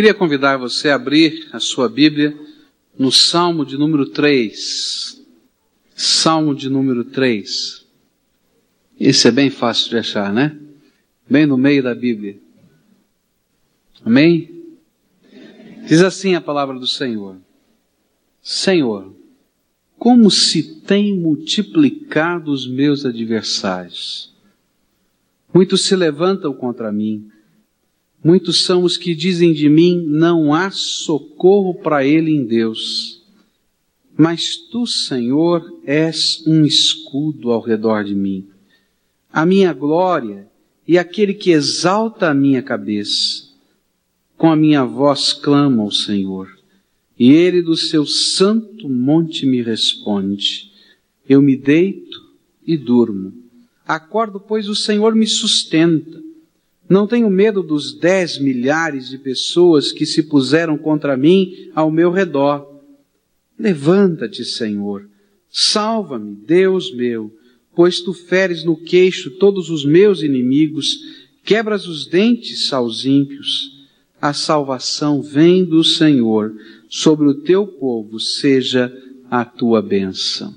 Queria convidar você a abrir a sua Bíblia no Salmo de número 3. Salmo de número 3. Esse é bem fácil de achar, né? Bem no meio da Bíblia. Amém? Diz assim a palavra do Senhor: Senhor, como se tem multiplicado os meus adversários. Muitos se levantam contra mim. Muitos são os que dizem de mim: não há socorro para ele em Deus. Mas tu, Senhor, és um escudo ao redor de mim, a minha glória e aquele que exalta a minha cabeça. Com a minha voz clamo ao Senhor, e ele do seu santo monte me responde. Eu me deito e durmo. Acordo, pois o Senhor me sustenta. Não tenho medo dos dez milhares de pessoas que se puseram contra mim ao meu redor. Levanta-te, Senhor. Salva-me, Deus meu, pois tu feres no queixo todos os meus inimigos, quebras os dentes aos ímpios a salvação vem do Senhor, sobre o teu povo seja a tua bênção.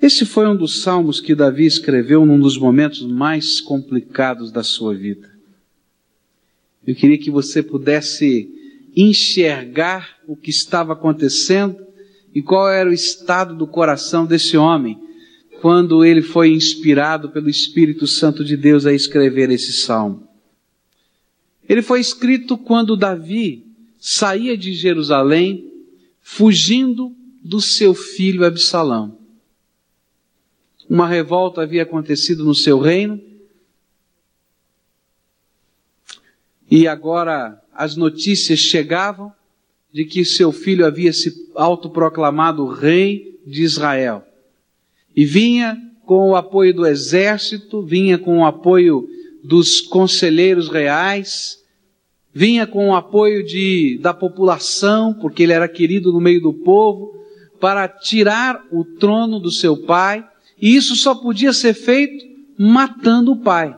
Esse foi um dos salmos que Davi escreveu num dos momentos mais complicados da sua vida. Eu queria que você pudesse enxergar o que estava acontecendo e qual era o estado do coração desse homem quando ele foi inspirado pelo Espírito Santo de Deus a escrever esse salmo. Ele foi escrito quando Davi saía de Jerusalém, fugindo do seu filho Absalão. Uma revolta havia acontecido no seu reino, e agora as notícias chegavam de que seu filho havia se autoproclamado rei de Israel. E vinha com o apoio do exército, vinha com o apoio dos conselheiros reais, vinha com o apoio de, da população, porque ele era querido no meio do povo, para tirar o trono do seu pai, e isso só podia ser feito matando o pai.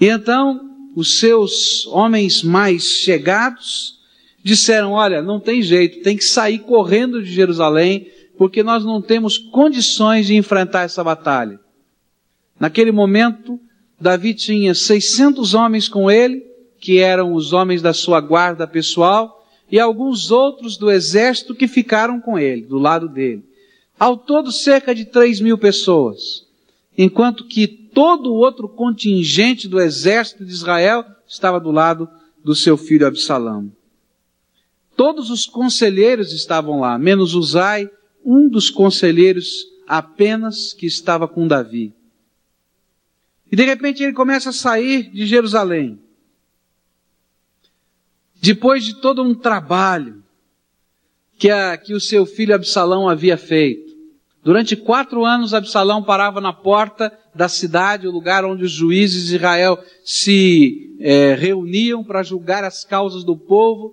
E então, os seus homens mais chegados disseram: Olha, não tem jeito, tem que sair correndo de Jerusalém, porque nós não temos condições de enfrentar essa batalha. Naquele momento, Davi tinha 600 homens com ele, que eram os homens da sua guarda pessoal, e alguns outros do exército que ficaram com ele, do lado dele. Ao todo, cerca de 3 mil pessoas. Enquanto que todo o outro contingente do exército de Israel estava do lado do seu filho Absalão. Todos os conselheiros estavam lá, menos Uzai, um dos conselheiros apenas que estava com Davi. E de repente ele começa a sair de Jerusalém depois de todo um trabalho que, a, que o seu filho Absalão havia feito, durante quatro anos Absalão parava na porta da cidade, o lugar onde os juízes de Israel se é, reuniam para julgar as causas do povo,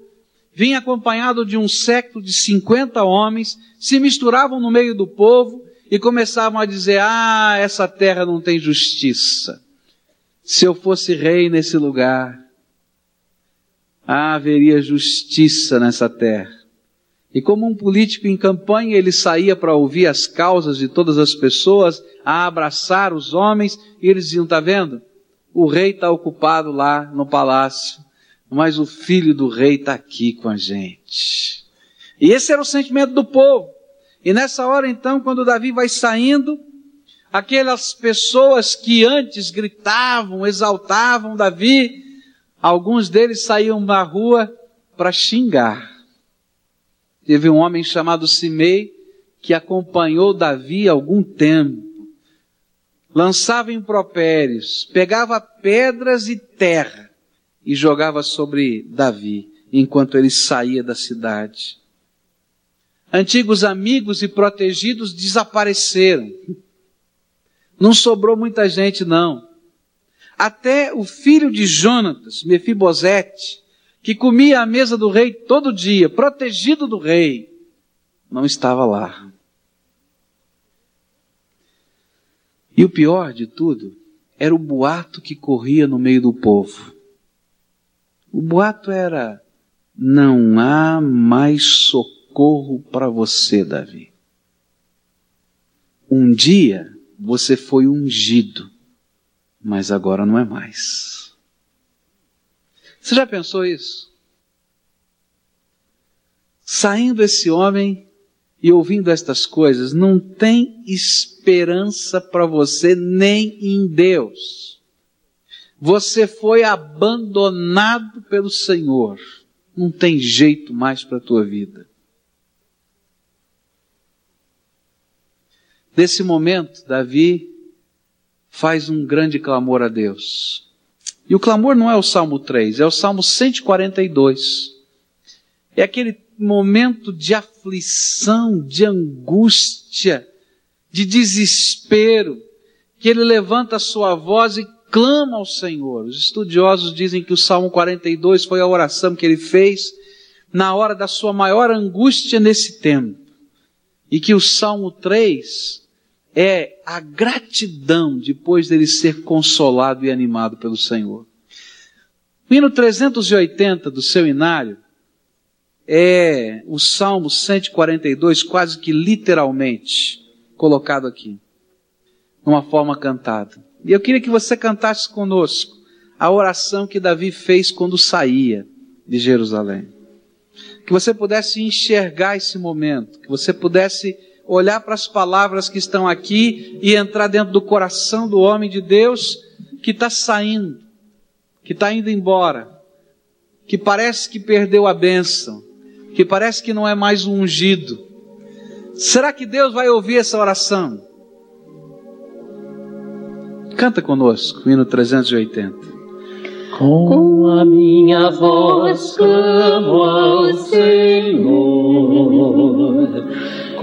vinha acompanhado de um século de 50 homens, se misturavam no meio do povo e começavam a dizer: Ah, essa terra não tem justiça. Se eu fosse rei nesse lugar, haveria justiça nessa terra. E como um político em campanha, ele saía para ouvir as causas de todas as pessoas, a abraçar os homens, e eles diziam, tá vendo? O rei está ocupado lá no palácio, mas o filho do rei está aqui com a gente. E esse era o sentimento do povo. E nessa hora então, quando Davi vai saindo, aquelas pessoas que antes gritavam, exaltavam Davi, Alguns deles saíam na rua para xingar. Teve um homem chamado Simei que acompanhou Davi algum tempo. Lançava impropérios, pegava pedras e terra e jogava sobre Davi enquanto ele saía da cidade. Antigos amigos e protegidos desapareceram. Não sobrou muita gente, não. Até o filho de Jonatas, Mefibosete, que comia à mesa do rei todo dia, protegido do rei, não estava lá. E o pior de tudo era o boato que corria no meio do povo. O boato era: não há mais socorro para você, Davi. Um dia você foi ungido, mas agora não é mais. Você já pensou isso? Saindo esse homem e ouvindo estas coisas, não tem esperança para você nem em Deus. Você foi abandonado pelo Senhor. Não tem jeito mais para a tua vida. Nesse momento, Davi faz um grande clamor a Deus. E o clamor não é o Salmo 3, é o Salmo 142. É aquele momento de aflição, de angústia, de desespero, que ele levanta a sua voz e clama ao Senhor. Os estudiosos dizem que o Salmo 42 foi a oração que ele fez na hora da sua maior angústia nesse tempo. E que o Salmo 3 é a gratidão depois dele ser consolado e animado pelo Senhor. O hino 380 do seu inário é o Salmo 142, quase que literalmente colocado aqui, numa forma cantada. E eu queria que você cantasse conosco a oração que Davi fez quando saía de Jerusalém. Que você pudesse enxergar esse momento, que você pudesse olhar para as palavras que estão aqui e entrar dentro do coração do homem de Deus que está saindo, que está indo embora, que parece que perdeu a bênção, que parece que não é mais um ungido. Será que Deus vai ouvir essa oração? Canta conosco, hino 380. Com a minha voz clamo ao Senhor,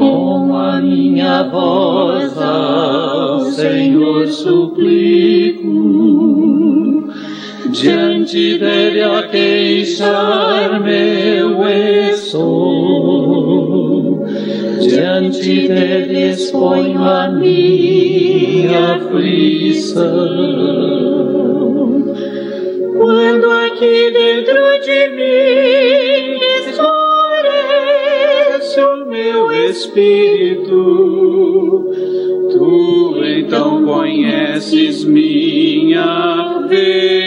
com a minha voz ao Senhor suplico, diante dele a queixar meu estou, diante dele exponho a minha aflição. Quando aqui dentro de mim espírito, tu então conheces minha vereda.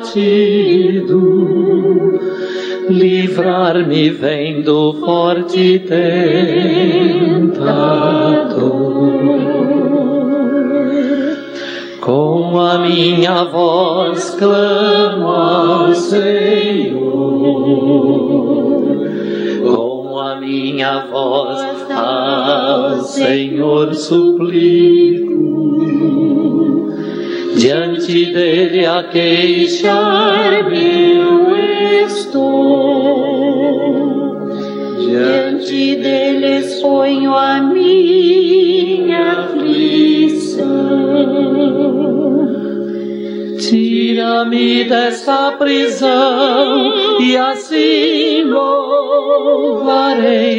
Abatido livrar-me vem do forte tentador. Com a minha voz clamo ao Senhor, com a minha voz ao Senhor suplico, diante dele a queixar meu estou. Diante dele exponho a minha aflição. Tira-me desta prisão e assim louvarei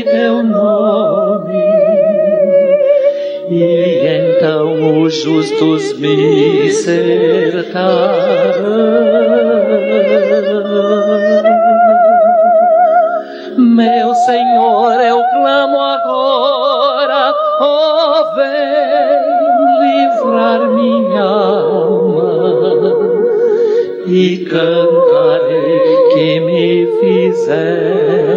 teu nome. Então os justos me cercarão. Meu Senhor, eu clamo agora, oh, vem livrar minha alma e cantarei que me fizeste.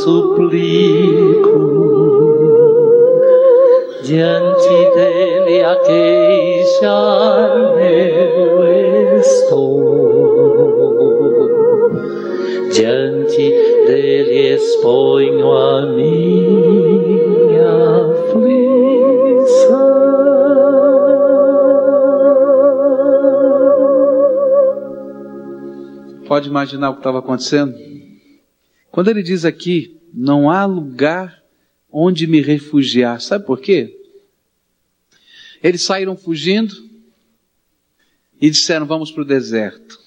Suplico, diante dele a queixar-me eu estou, diante dele exponho a minha aflição. Pode imaginar o que estava acontecendo? Quando ele diz aqui, não há lugar onde me refugiar, sabe por quê? Eles saíram fugindo e disseram: Vamos para o deserto.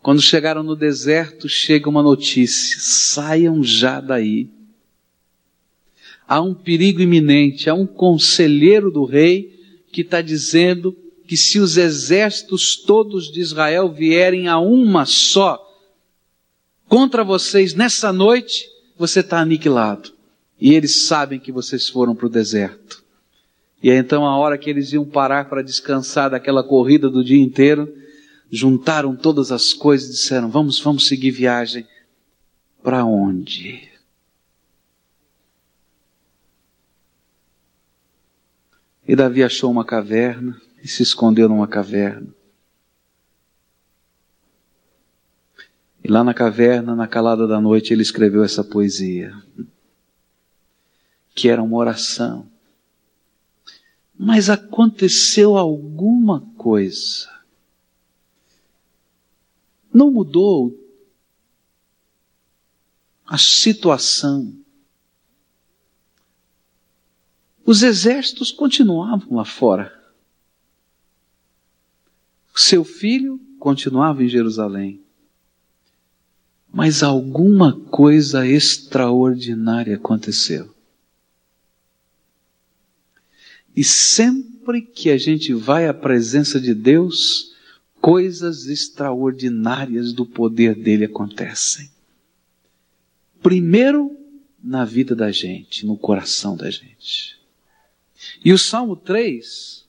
Quando chegaram no deserto, chega uma notícia: saiam já daí. Há um perigo iminente, há um conselheiro do rei que está dizendo que se os exércitos todos de Israel vierem a uma só contra vocês nessa noite, você está aniquilado. E eles sabem que vocês foram para o deserto. E aí, então, a hora que eles iam parar para descansar daquela corrida do dia inteiro, juntaram todas as coisas e disseram: Vamos, vamos seguir viagem. Para onde? E Davi achou uma caverna e se escondeu numa caverna. E lá na caverna, na calada da noite, ele escreveu essa poesia, que era uma oração. Mas aconteceu alguma coisa. Não mudou a situação. Os exércitos continuavam lá fora. Seu filho continuava em Jerusalém. Mas alguma coisa extraordinária aconteceu. E sempre que a gente vai à presença de Deus, coisas extraordinárias do poder dele acontecem. Primeiro, na vida da gente, no coração da gente. E o Salmo 3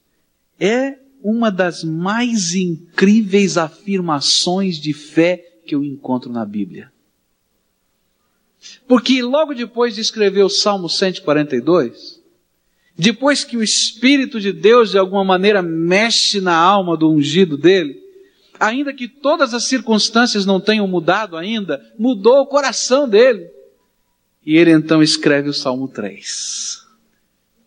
é uma das mais incríveis afirmações de fé que eu encontro na Bíblia. Porque logo depois de escrever o Salmo 142, depois que o Espírito de Deus de alguma maneira mexe na alma do ungido dele, ainda que todas as circunstâncias não tenham mudado ainda, mudou o coração dele. E ele então escreve o Salmo 3.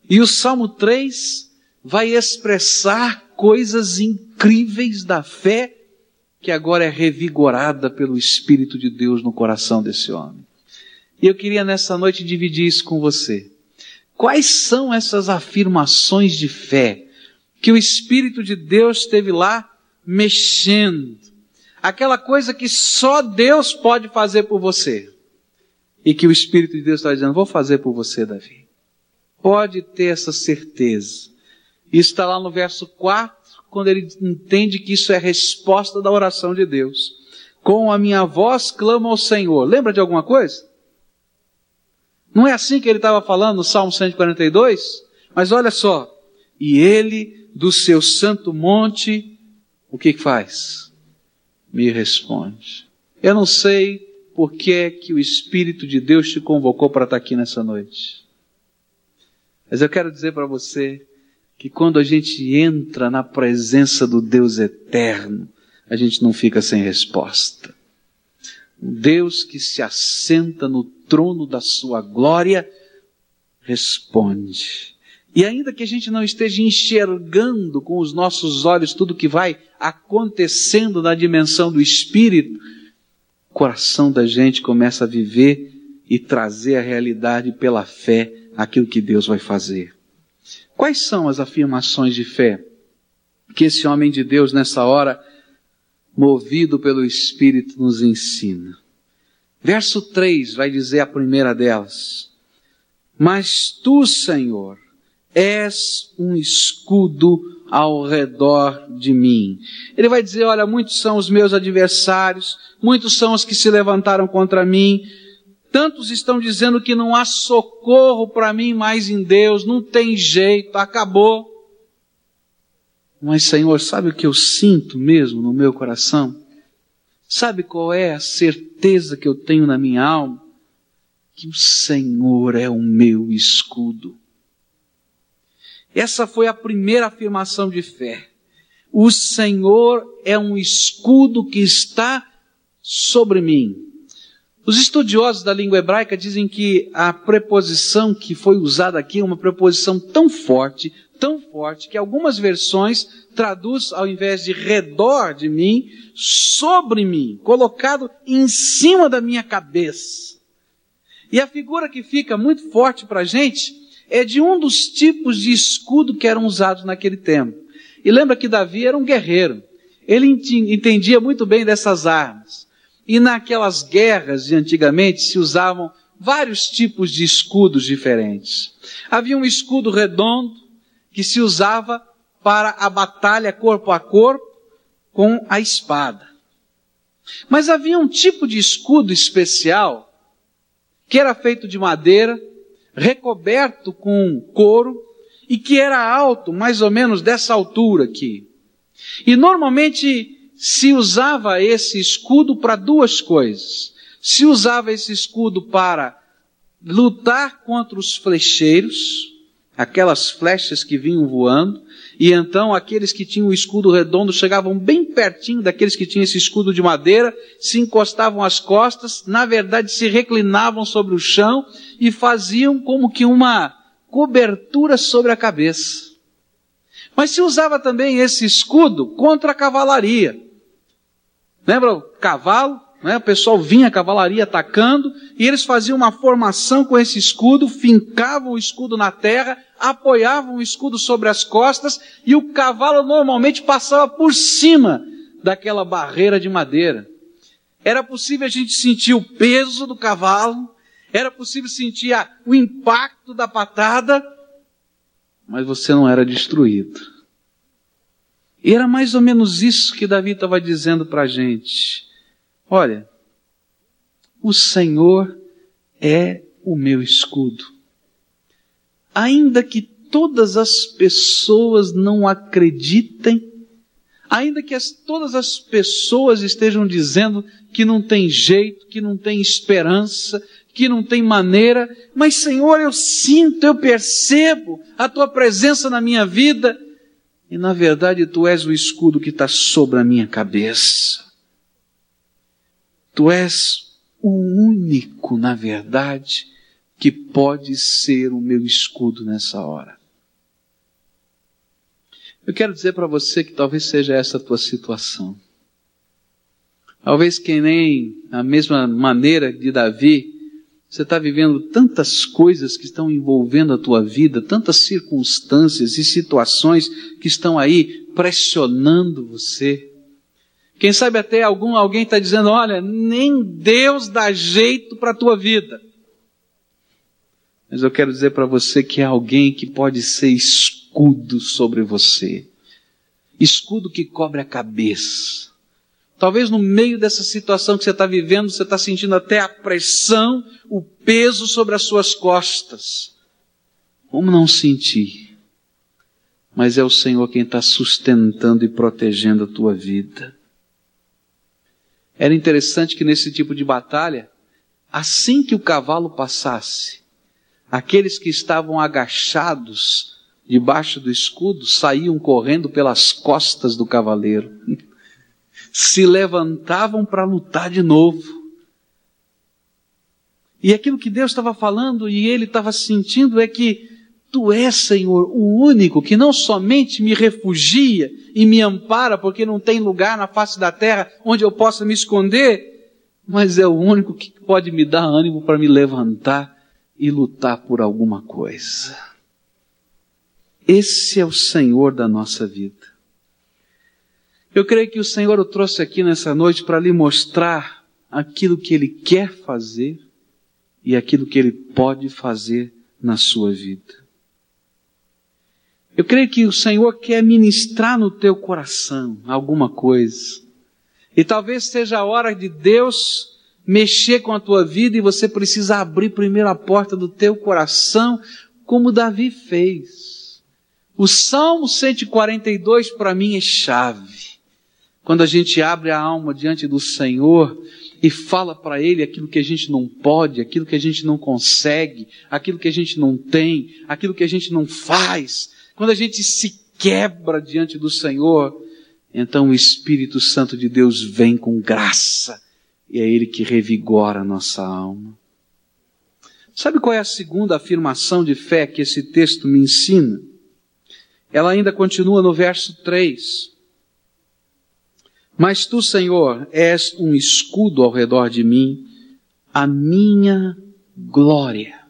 E o Salmo 3 vai expressar coisas incríveis da fé que agora é revigorada pelo Espírito de Deus no coração desse homem. E eu queria nessa noite dividir isso com você. Quais são essas afirmações de fé que o Espírito de Deus esteve lá mexendo? Aquela coisa que só Deus pode fazer por você. E que o Espírito de Deus está dizendo, vou fazer por você, Davi. Pode ter essa certeza. Isso está lá no verso 4 quando ele entende que isso é resposta da oração de Deus. Com a minha voz clamo ao Senhor. Lembra de alguma coisa? Não é assim que ele estava falando no Salmo 142? Mas olha só. E ele, do seu santo monte, o que, faz? Me responde. Eu não sei por que, é que o Espírito de Deus te convocou para estar aqui nessa noite. Mas eu quero dizer para você que quando a gente entra na presença do Deus eterno, a gente não fica sem resposta. Um Deus que se assenta no trono da sua glória, responde. E ainda que a gente não esteja enxergando com os nossos olhos tudo que vai acontecendo na dimensão do Espírito, o coração da gente começa a viver e trazer a realidade pela fé aquilo que Deus vai fazer. Quais são as afirmações de fé que esse homem de Deus nessa hora, movido pelo Espírito, nos ensina? Verso 3 vai dizer a primeira delas. Mas tu, Senhor, és um escudo ao redor de mim. Ele vai dizer: Olha, muitos são os meus adversários, muitos são os que se levantaram contra mim, tantos estão dizendo que não há socorro para mim mais em Deus, não tem jeito, acabou. Mas, Senhor, sabe o que eu sinto mesmo no meu coração? Sabe qual é a certeza que eu tenho na minha alma? Que o Senhor é o meu escudo. Essa foi a primeira afirmação de fé. O Senhor é um escudo que está sobre mim. Os estudiosos da língua hebraica dizem que a preposição que foi usada aqui é uma preposição tão forte, tão forte, que algumas versões traduz, ao invés de redor de mim, sobre mim, colocado em cima da minha cabeça. E a figura que fica muito forte para a gente é de um dos tipos de escudo que eram usados naquele tempo. E lembra que Davi era um guerreiro. Ele entendia muito bem dessas armas. E naquelas guerras de antigamente se usavam vários tipos de escudos diferentes. Havia um escudo redondo que se usava para a batalha corpo a corpo com a espada. Mas havia um tipo de escudo especial que era feito de madeira, recoberto com couro e que era alto, mais ou menos dessa altura aqui. E normalmente se usava esse escudo para duas coisas. Se usava esse escudo para lutar contra os flecheiros, aquelas flechas que vinham voando, e então aqueles que tinham o escudo redondo chegavam bem pertinho daqueles que tinham esse escudo de madeira, se encostavam às costas, na verdade se reclinavam sobre o chão e faziam como que uma cobertura sobre a cabeça. Mas se usava também esse escudo contra a cavalaria. Lembra o cavalo? Né? O pessoal vinha a cavalaria atacando e eles faziam uma formação com esse escudo, fincavam o escudo na terra, apoiavam o escudo sobre as costas e o cavalo normalmente passava por cima daquela barreira de madeira. Era possível a gente sentir o peso do cavalo, era possível sentir a, o impacto da patada, mas você não era destruído. E era mais ou menos isso que Davi estava dizendo para a gente. Olha, o Senhor é o meu escudo. Ainda que todas as pessoas não acreditem, ainda que as, todas as pessoas estejam dizendo que não tem jeito, que não tem esperança, que não tem maneira, mas Senhor, eu sinto, eu percebo a tua presença na minha vida, e na verdade tu és o escudo que está sobre a minha cabeça. Tu és o único, na verdade, que pode ser o meu escudo nessa hora. Eu quero dizer para você que talvez seja essa a tua situação. Talvez que nem a mesma maneira de Davi, você está vivendo tantas coisas que estão envolvendo a tua vida, tantas circunstâncias e situações que estão aí pressionando você. Quem sabe até algum, alguém está dizendo, olha, nem Deus dá jeito para a tua vida. Mas eu quero dizer para você que é alguém que pode ser escudo sobre você. Escudo que cobre a cabeça. Talvez no meio dessa situação que você está vivendo, você está sentindo até a pressão, o peso sobre as suas costas. Como não sentir? Mas é o Senhor quem está sustentando e protegendo a tua vida. Era interessante que nesse tipo de batalha, assim que o cavalo passasse, aqueles que estavam agachados debaixo do escudo saíam correndo pelas costas do cavaleiro, se levantavam para lutar de novo. E aquilo que Deus estava falando e ele estava sentindo é que Tu és, Senhor, o único que não somente me refugia e me ampara porque não tem lugar na face da terra onde eu possa me esconder, mas é o único que pode me dar ânimo para me levantar e lutar por alguma coisa. Esse é o Senhor da nossa vida. Eu creio que o Senhor o trouxe aqui nessa noite para lhe mostrar aquilo que Ele quer fazer e aquilo que Ele pode fazer na sua vida. Eu creio que o Senhor quer ministrar no teu coração alguma coisa. E talvez seja a hora de Deus mexer com a tua vida e você precisa abrir primeiro a porta do teu coração, como Davi fez. O Salmo 142 para mim é chave. Quando a gente abre a alma diante do Senhor e fala para Ele aquilo que a gente não pode, aquilo que a gente não consegue, aquilo que a gente não tem, aquilo que a gente não faz, quando a gente se quebra diante do Senhor, então o Espírito Santo de Deus vem com graça e é Ele que revigora a nossa alma. Sabe qual é a segunda afirmação de fé que esse texto me ensina? Ela ainda continua no verso 3. Mas tu, Senhor, és um escudo ao redor de mim, a minha glória.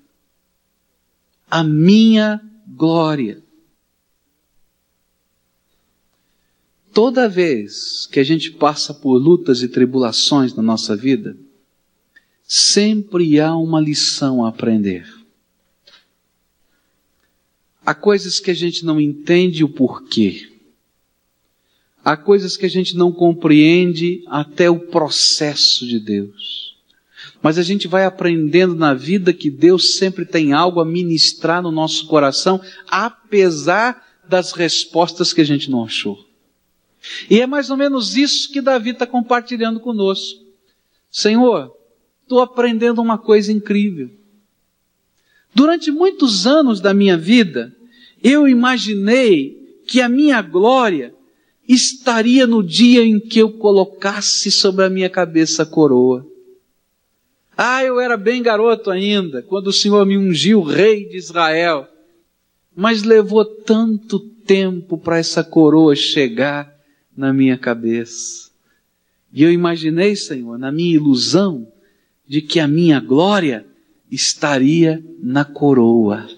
A minha glória. Toda vez que a gente passa por lutas e tribulações na nossa vida, sempre há uma lição a aprender. Há coisas que a gente não entende o porquê. Há coisas que a gente não compreende até o processo de Deus. Mas a gente vai aprendendo na vida que Deus sempre tem algo a ministrar no nosso coração, apesar das respostas que a gente não achou. E é mais ou menos isso que Davi está compartilhando conosco. Senhor, estou aprendendo uma coisa incrível. Durante muitos anos da minha vida, eu imaginei que a minha glória estaria no dia em que eu colocasse sobre a minha cabeça a coroa. Ah, eu era bem garoto ainda, quando o Senhor me ungiu rei de Israel. Mas levou tanto tempo para essa coroa chegar na minha cabeça. E eu imaginei, Senhor, na minha ilusão, de que a minha glória estaria na coroa.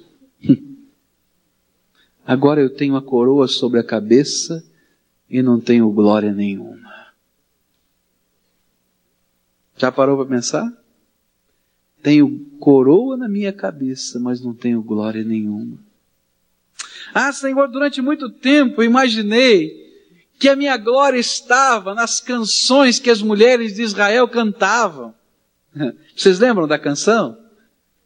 Agora eu tenho a coroa sobre a cabeça e não tenho glória nenhuma. Já parou para pensar? Tenho coroa na minha cabeça, mas não tenho glória nenhuma. Ah, Senhor, durante muito tempo imaginei que a minha glória estava nas canções que as mulheres de Israel cantavam. Vocês lembram da canção?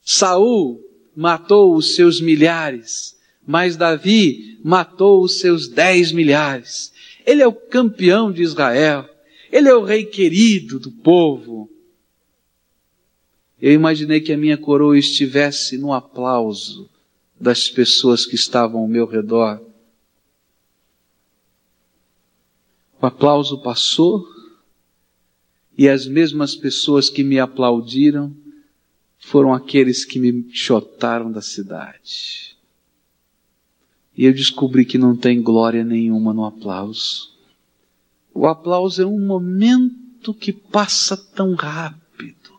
Saul matou os seus milhares, mas Davi matou os seus dez milhares. Ele é o campeão de Israel. Ele é o rei querido do povo. Eu imaginei que a minha coroa estivesse no aplauso das pessoas que estavam ao meu redor. O aplauso passou e as mesmas pessoas que me aplaudiram foram aqueles que me chotaram da cidade. E eu descobri que não tem glória nenhuma no aplauso. O aplauso é um momento que passa tão rápido.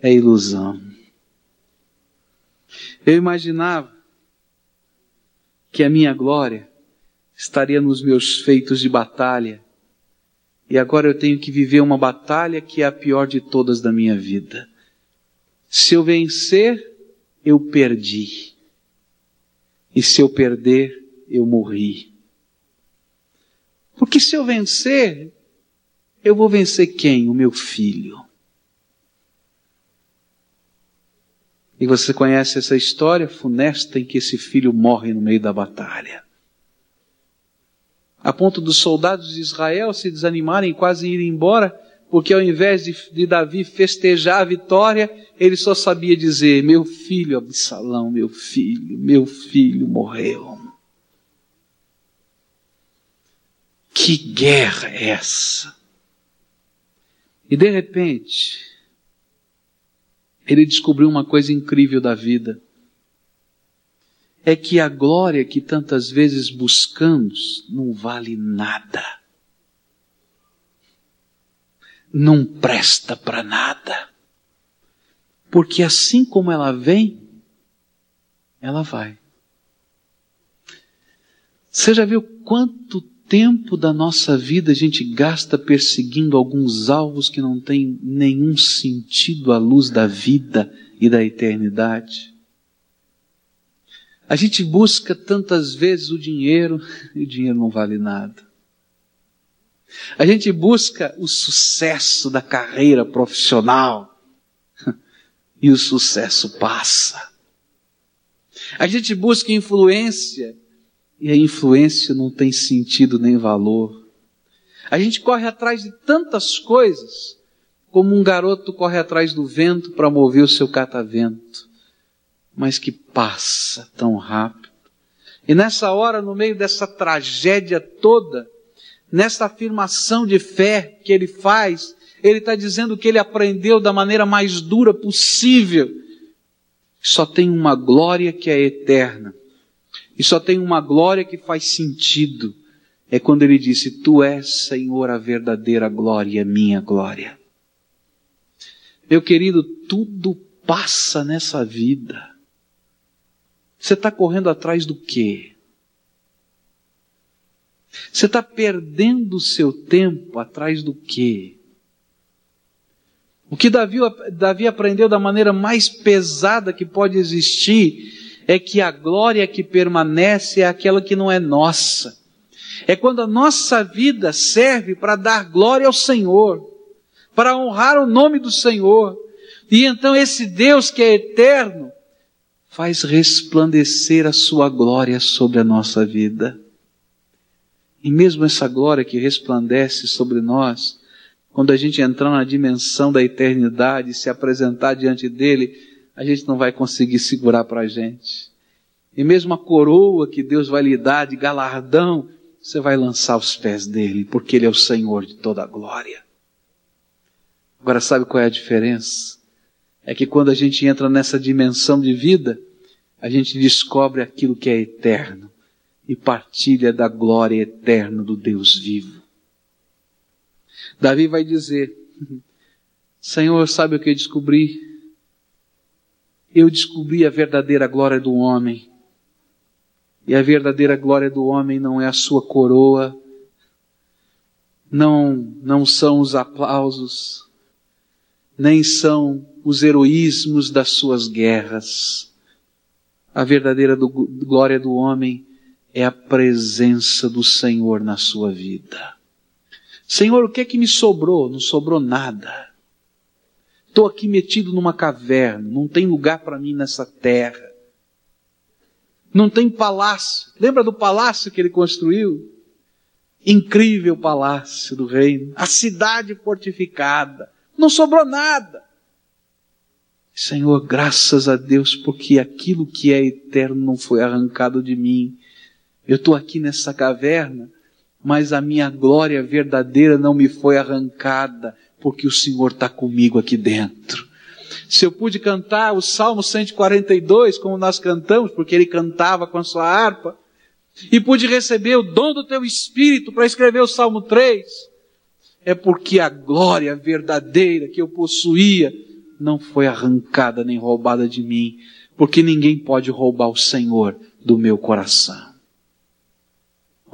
É ilusão. Eu imaginava que a minha glória estaria nos meus feitos de batalha. E agora eu tenho que viver uma batalha que é a pior de todas da minha vida. Se eu vencer, eu perdi. E se eu perder, eu morri. Porque se eu vencer, eu vou vencer quem? O meu filho. E você conhece essa história funesta em que esse filho morre no meio da batalha a ponto dos soldados de Israel se desanimarem quase irem embora, porque ao invés de, de, Davi festejar a vitória, ele só sabia dizer: Meu filho Absalão, meu filho, meu filho morreu. Que guerra é essa? E de repente, ele descobriu uma coisa incrível da vida é que a glória que tantas vezes buscamos não vale nada. Não presta para nada. Porque assim como ela vem, ela vai. Você já viu quanto tempo da nossa vida a gente gasta perseguindo alguns alvos que não têm nenhum sentido à luz da vida e da eternidade? A gente busca tantas vezes o dinheiro e o dinheiro não vale nada. A gente busca o sucesso da carreira profissional e o sucesso passa. A gente busca influência e a influência não tem sentido nem valor. A gente corre atrás de tantas coisas como um garoto corre atrás do vento para mover o seu catavento, mas que passa tão rápido. E nessa hora, no meio dessa tragédia toda, nessa afirmação de fé que ele faz, ele está dizendo que ele aprendeu da maneira mais dura possível. Só tem uma glória que é eterna. E só tem uma glória que faz sentido. É quando ele disse: Tu és, Senhor, a verdadeira glória, minha glória. Meu querido, tudo passa nessa vida. Você está correndo atrás do quê? Você está perdendo o seu tempo atrás do quê? O que Davi, Davi aprendeu da maneira mais pesada que pode existir é que a glória que permanece é aquela que não é nossa. É quando a nossa vida serve para dar glória ao Senhor, para honrar o nome do Senhor. E então esse Deus que é eterno faz resplandecer a sua glória sobre a nossa vida. E mesmo essa glória que resplandece sobre nós, quando a gente entrar na dimensão da eternidade e se apresentar diante dele, a gente não vai conseguir segurar para a gente. E mesmo a coroa que Deus vai lhe dar de galardão, você vai lançar aos pés dele, porque ele é o Senhor de toda a glória. Agora, sabe qual é a diferença? É que quando a gente entra nessa dimensão de vida, a gente descobre aquilo que é eterno e partilha da glória eterna do Deus vivo. Davi vai dizer: Senhor, sabe o que eu descobri? Eu descobri a verdadeira glória do homem. E a verdadeira glória do homem não é a sua coroa, não, não são os aplausos, nem são os heroísmos das suas guerras. A verdadeira do, glória do homem é a presença do Senhor na sua vida. Senhor, o que é que me sobrou? Não sobrou nada. Estou aqui metido numa caverna, não tem lugar para mim nessa terra. Não tem palácio. Lembra do palácio que ele construiu? Incrível palácio do reino, a cidade fortificada. Não sobrou nada. Senhor, graças a Deus, porque aquilo que é eterno não foi arrancado de mim. Eu estou aqui nessa caverna, mas a minha glória verdadeira não me foi arrancada, porque o Senhor está comigo aqui dentro. Se eu pude cantar o Salmo 142, como nós cantamos, porque ele cantava com a sua harpa, e pude receber o dom do teu Espírito para escrever o Salmo 3, é porque a glória verdadeira que eu possuía não foi arrancada nem roubada de mim, porque ninguém pode roubar o Senhor do meu coração.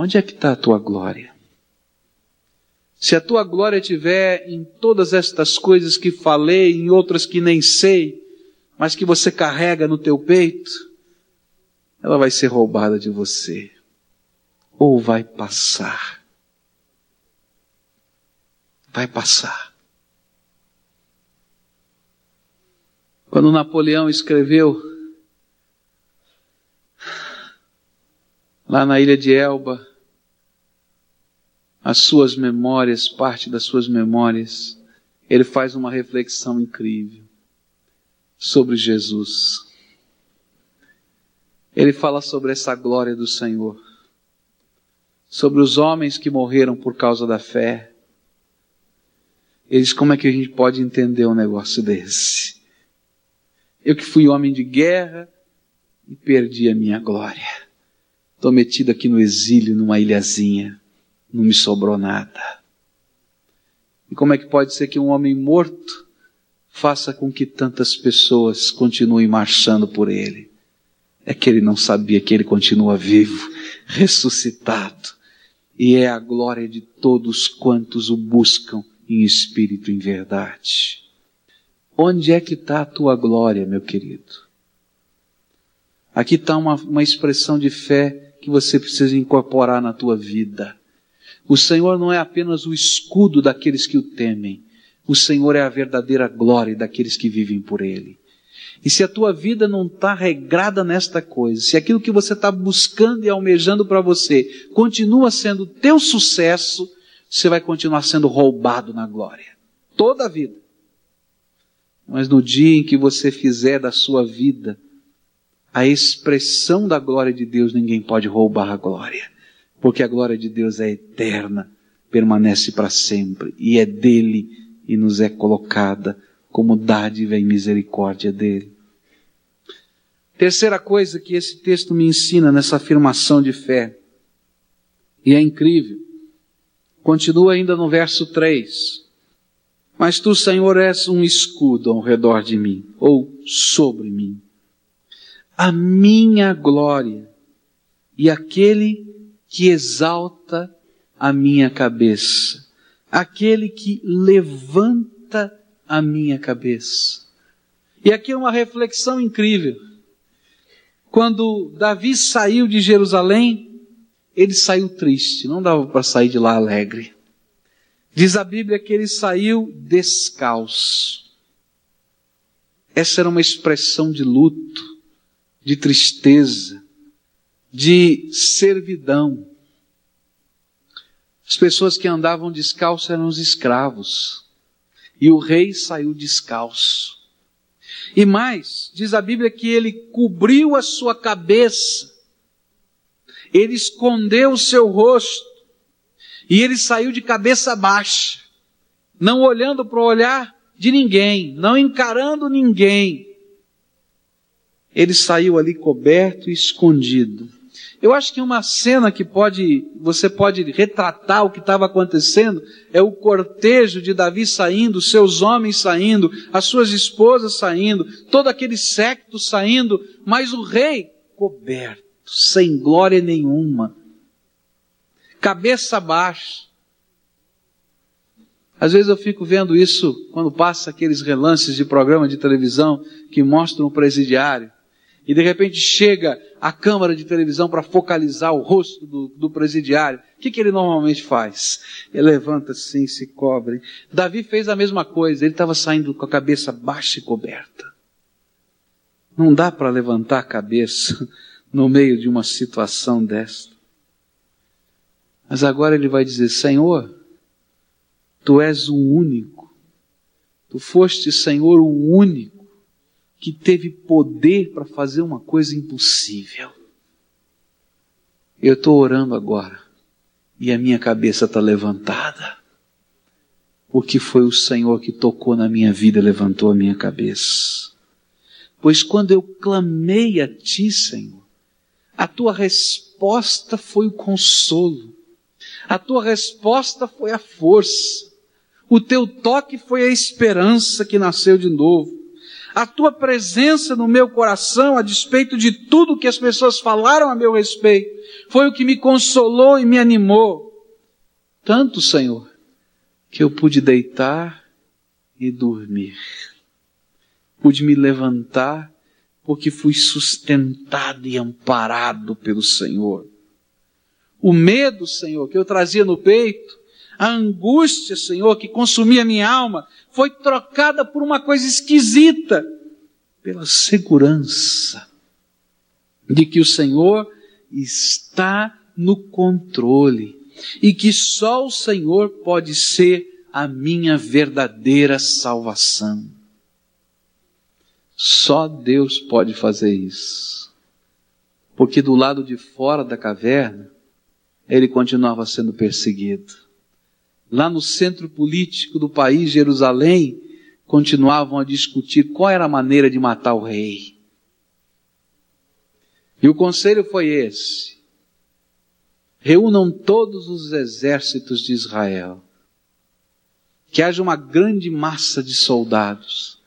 Onde é que está a tua glória? Se a tua glória estiver em todas estas coisas que falei, em outras que nem sei, mas que você carrega no teu peito, ela vai ser roubada de você. Ou vai passar. Vai passar. Quando Napoleão escreveu lá na ilha de Elba, as suas memórias, parte das suas memórias, ele faz uma reflexão incrível sobre Jesus. Ele fala sobre essa glória do Senhor, sobre os homens que morreram por causa da fé. Ele diz: como é que a gente pode entender um negócio desse? Eu que fui homem de guerra e perdi a minha glória. Estou metido aqui no exílio, numa ilhazinha não me sobrou nada. E como é que pode ser que um homem morto faça com que tantas pessoas continuem marchando por ele? É que ele não sabia que ele continua vivo, ressuscitado, e é a glória de todos quantos o buscam em espírito e em verdade. Onde é que está a tua glória, meu querido? Aqui está uma, uma expressão de fé que você precisa incorporar na tua vida. O Senhor não é apenas o escudo daqueles que o temem, o Senhor é a verdadeira glória daqueles que vivem por Ele. E se a tua vida não está regrada nesta coisa, se aquilo que você está buscando e almejando para você continua sendo teu sucesso, você vai continuar sendo roubado na glória. Toda a vida. Mas no dia em que você fizer da sua vida a expressão da glória de Deus, ninguém pode roubar a glória porque a glória de Deus é eterna, permanece para sempre e é dele e nos é colocada como dádiva e misericórdia dele. Terceira coisa que esse texto me ensina nessa afirmação de fé, e é incrível, continua ainda no verso 3. Mas tu, Senhor, és um escudo ao redor de mim, ou sobre mim. A minha glória e aquele que exalta a minha cabeça, aquele que levanta a minha cabeça. E aqui é uma reflexão incrível. Quando Davi saiu de Jerusalém, ele saiu triste, não dava para sair de lá alegre. Diz a Bíblia que ele saiu descalço. Essa era uma expressão de luto, de tristeza, de servidão. As pessoas que andavam descalços eram os escravos. E o rei saiu descalço. E mais, diz a Bíblia que ele cobriu a sua cabeça, ele escondeu o seu rosto, e ele saiu de cabeça baixa, não olhando para o olhar de ninguém, não encarando ninguém. Ele saiu ali coberto e escondido. Eu acho que uma cena que pode, você pode retratar o que estava acontecendo é o cortejo de Davi saindo, seus homens saindo, as suas esposas saindo, todo aquele séquito saindo, mas o rei coberto, sem glória nenhuma, cabeça baixa. Às vezes eu fico vendo isso quando passa aqueles relances de programa de televisão que mostram o presidiário e de repente chega a câmara de televisão para focalizar o rosto do, do presidiário, o que, que ele normalmente faz? Ele levanta assim, se cobre. Davi fez a mesma coisa, ele estava saindo com a cabeça baixa e coberta. Não dá para levantar a cabeça no meio de uma situação desta. Mas agora ele vai dizer: Senhor, tu és o único, tu foste, Senhor, o único que teve poder para fazer uma coisa impossível. Eu estou orando agora e a minha cabeça está levantada, porque foi o Senhor que tocou na minha vida e levantou a minha cabeça. Pois quando eu clamei a Ti, Senhor, a Tua resposta foi o consolo, a Tua resposta foi a força, o Teu toque foi a esperança que nasceu de novo. A tua presença no meu coração, a despeito de tudo que as pessoas falaram a meu respeito, foi o que me consolou e me animou. Tanto, Senhor, que eu pude deitar e dormir. Pude me levantar porque fui sustentado e amparado pelo Senhor. O medo, Senhor, que eu trazia no peito, a angústia, Senhor, que consumia minha alma, foi trocada por uma coisa esquisita, pela segurança de que o Senhor está no controle e que só o Senhor pode ser a minha verdadeira salvação. Só Deus pode fazer isso. Porque do lado de fora da caverna, ele continuava sendo perseguido lá no centro político do país, Jerusalém, continuavam a discutir qual era a maneira de matar o rei. E o conselho foi esse: reúnam todos os exércitos de Israel que haja uma grande massa de soldados.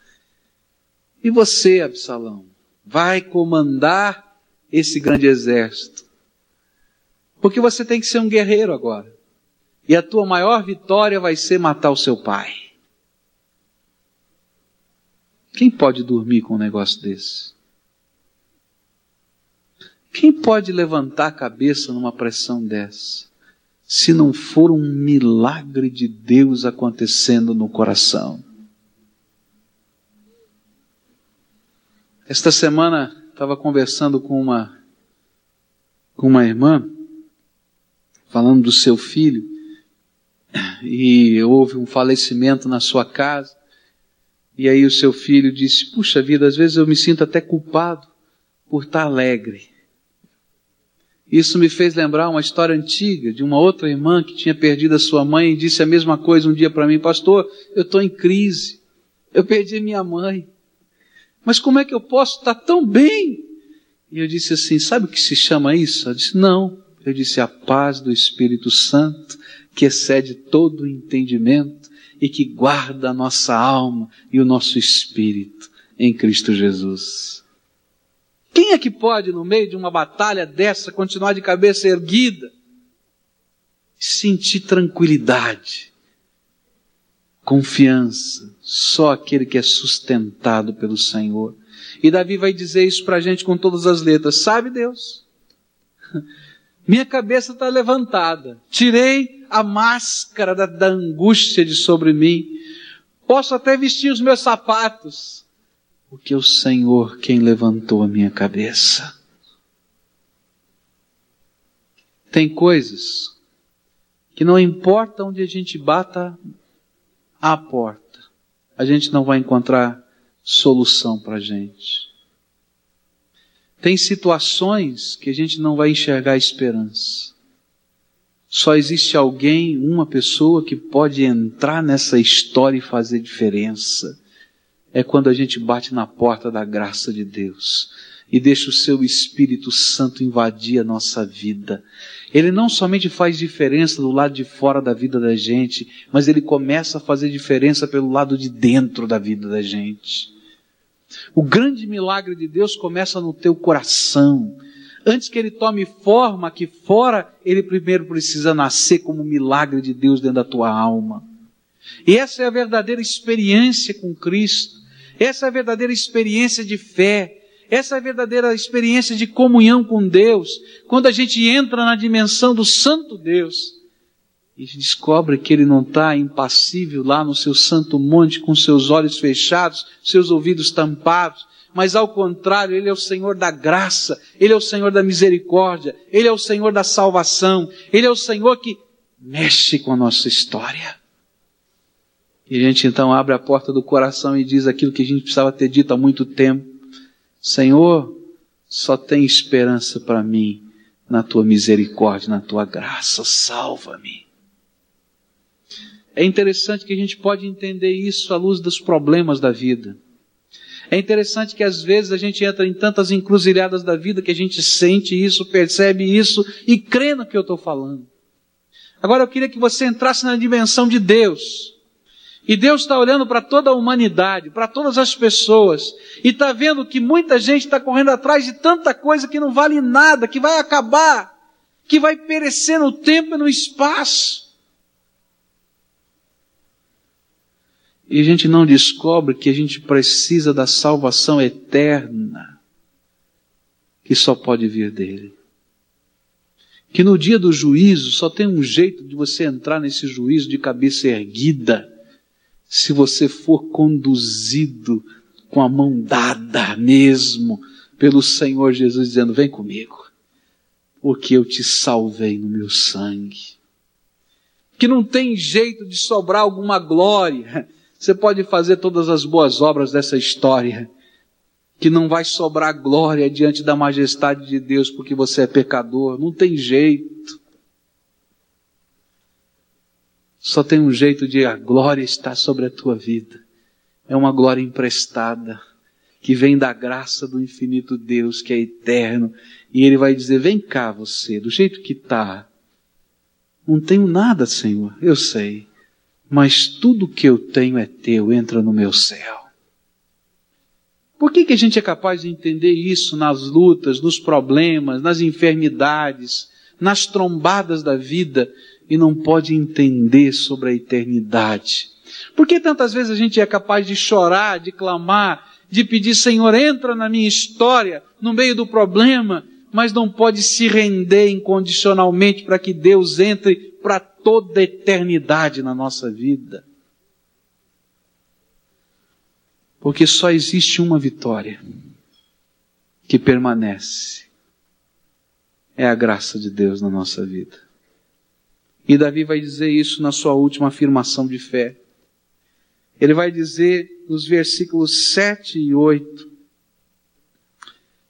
E você, Absalão, vai comandar esse grande exército. Porque você tem que ser um guerreiro agora. E a tua maior vitória vai ser matar o seu pai. Quem pode dormir com um negócio desse? Quem pode levantar a cabeça numa pressão dessa? Se não for um milagre de Deus acontecendo no coração. Esta semana estava conversando com uma com uma irmã falando do seu filho e houve um falecimento na sua casa. E aí o seu filho disse: Puxa vida, às vezes eu me sinto até culpado por estar alegre. Isso me fez lembrar uma história antiga de uma outra irmã que tinha perdido a sua mãe e disse a mesma coisa um dia para mim: Pastor, eu estou em crise. Eu perdi minha mãe. Mas como é que eu posso estar tão bem? E eu disse assim: Sabe o que se chama isso? Ela disse: Não. Eu disse: A paz do Espírito Santo que excede todo o entendimento e que guarda a nossa alma e o nosso espírito em Cristo Jesus. Quem é que pode, no meio de uma batalha dessa, continuar de cabeça erguida, sentir tranquilidade, confiança? Só aquele que é sustentado pelo Senhor. E Davi vai dizer isso para a gente com todas as letras. Sabe Deus? Minha cabeça está levantada. Tirei a máscara da, da, angústia de sobre mim. Posso até vestir os meus sapatos. Porque é o Senhor quem levantou a minha cabeça. Tem coisas que não importa onde a gente bata a porta, a gente não vai encontrar solução para a gente. Tem situações que a gente não vai enxergar esperança. Só existe alguém, uma pessoa que pode entrar nessa história e fazer diferença. É quando a gente bate na porta da graça de Deus e deixa o seu Espírito Santo invadir a nossa vida. Ele não somente faz diferença do lado de fora da vida da gente, mas ele começa a fazer diferença pelo lado de dentro da vida da gente. O grande milagre de Deus começa no teu coração. Antes que ele tome forma aqui fora, ele primeiro precisa nascer como milagre de Deus dentro da tua alma. E essa é a verdadeira experiência com Cristo. Essa é a verdadeira experiência de fé. Essa é a verdadeira experiência de comunhão com Deus. Quando a gente entra na dimensão do Santo Deus e descobre que ele não está impassível lá no seu santo monte com seus olhos fechados, seus ouvidos tampados, mas ao contrário, ele é o Senhor da graça, ele é o Senhor da misericórdia, ele é o Senhor da salvação, ele é o Senhor que mexe com a nossa história. E a gente então abre a porta do coração e diz aquilo que a gente precisava ter dito há muito tempo: Senhor, só tem esperança para mim na tua misericórdia, na tua graça, salva-me. É interessante que a gente pode entender isso à luz dos problemas da vida. É interessante que às vezes a gente entra em tantas encruzilhadas da vida que a gente sente isso, percebe isso e crê no que eu estou falando. Agora eu queria que você entrasse na dimensão de Deus. E Deus está olhando para toda a humanidade, para todas as pessoas, e está vendo que muita gente está correndo atrás de tanta coisa que não vale nada, que vai acabar, que vai perecer no tempo e no espaço. E a gente não descobre que a gente precisa da salvação eterna, que só pode vir dele. Que no dia do juízo só tem um jeito de você entrar nesse juízo de cabeça erguida, se você for conduzido com a mão dada mesmo pelo Senhor Jesus, dizendo: Vem comigo, porque eu te salvei no meu sangue. Que não tem jeito de sobrar alguma glória você pode fazer todas as boas obras dessa história, que não vai sobrar glória diante da majestade de Deus porque você é pecador. Não tem jeito. Só tem um jeito de a glória estar sobre a tua vida. É uma glória emprestada, que vem da graça do infinito Deus, que é eterno. E Ele vai dizer: Vem cá você, do jeito que está. Não tenho nada, Senhor, eu sei mas tudo que eu tenho é teu, entra no meu céu. Por que, que a gente é capaz de entender isso nas lutas, nos problemas, nas enfermidades, nas trombadas da vida e não pode entender sobre a eternidade? Por que tantas vezes a gente é capaz de chorar, de clamar, de pedir, Senhor, entra na minha história, no meio do problema, mas não pode se render incondicionalmente para que Deus entre para toda a eternidade na nossa vida. Porque só existe uma vitória que permanece. É a graça de Deus na nossa vida. E Davi vai dizer isso na sua última afirmação de fé. Ele vai dizer nos versículos 7 e 8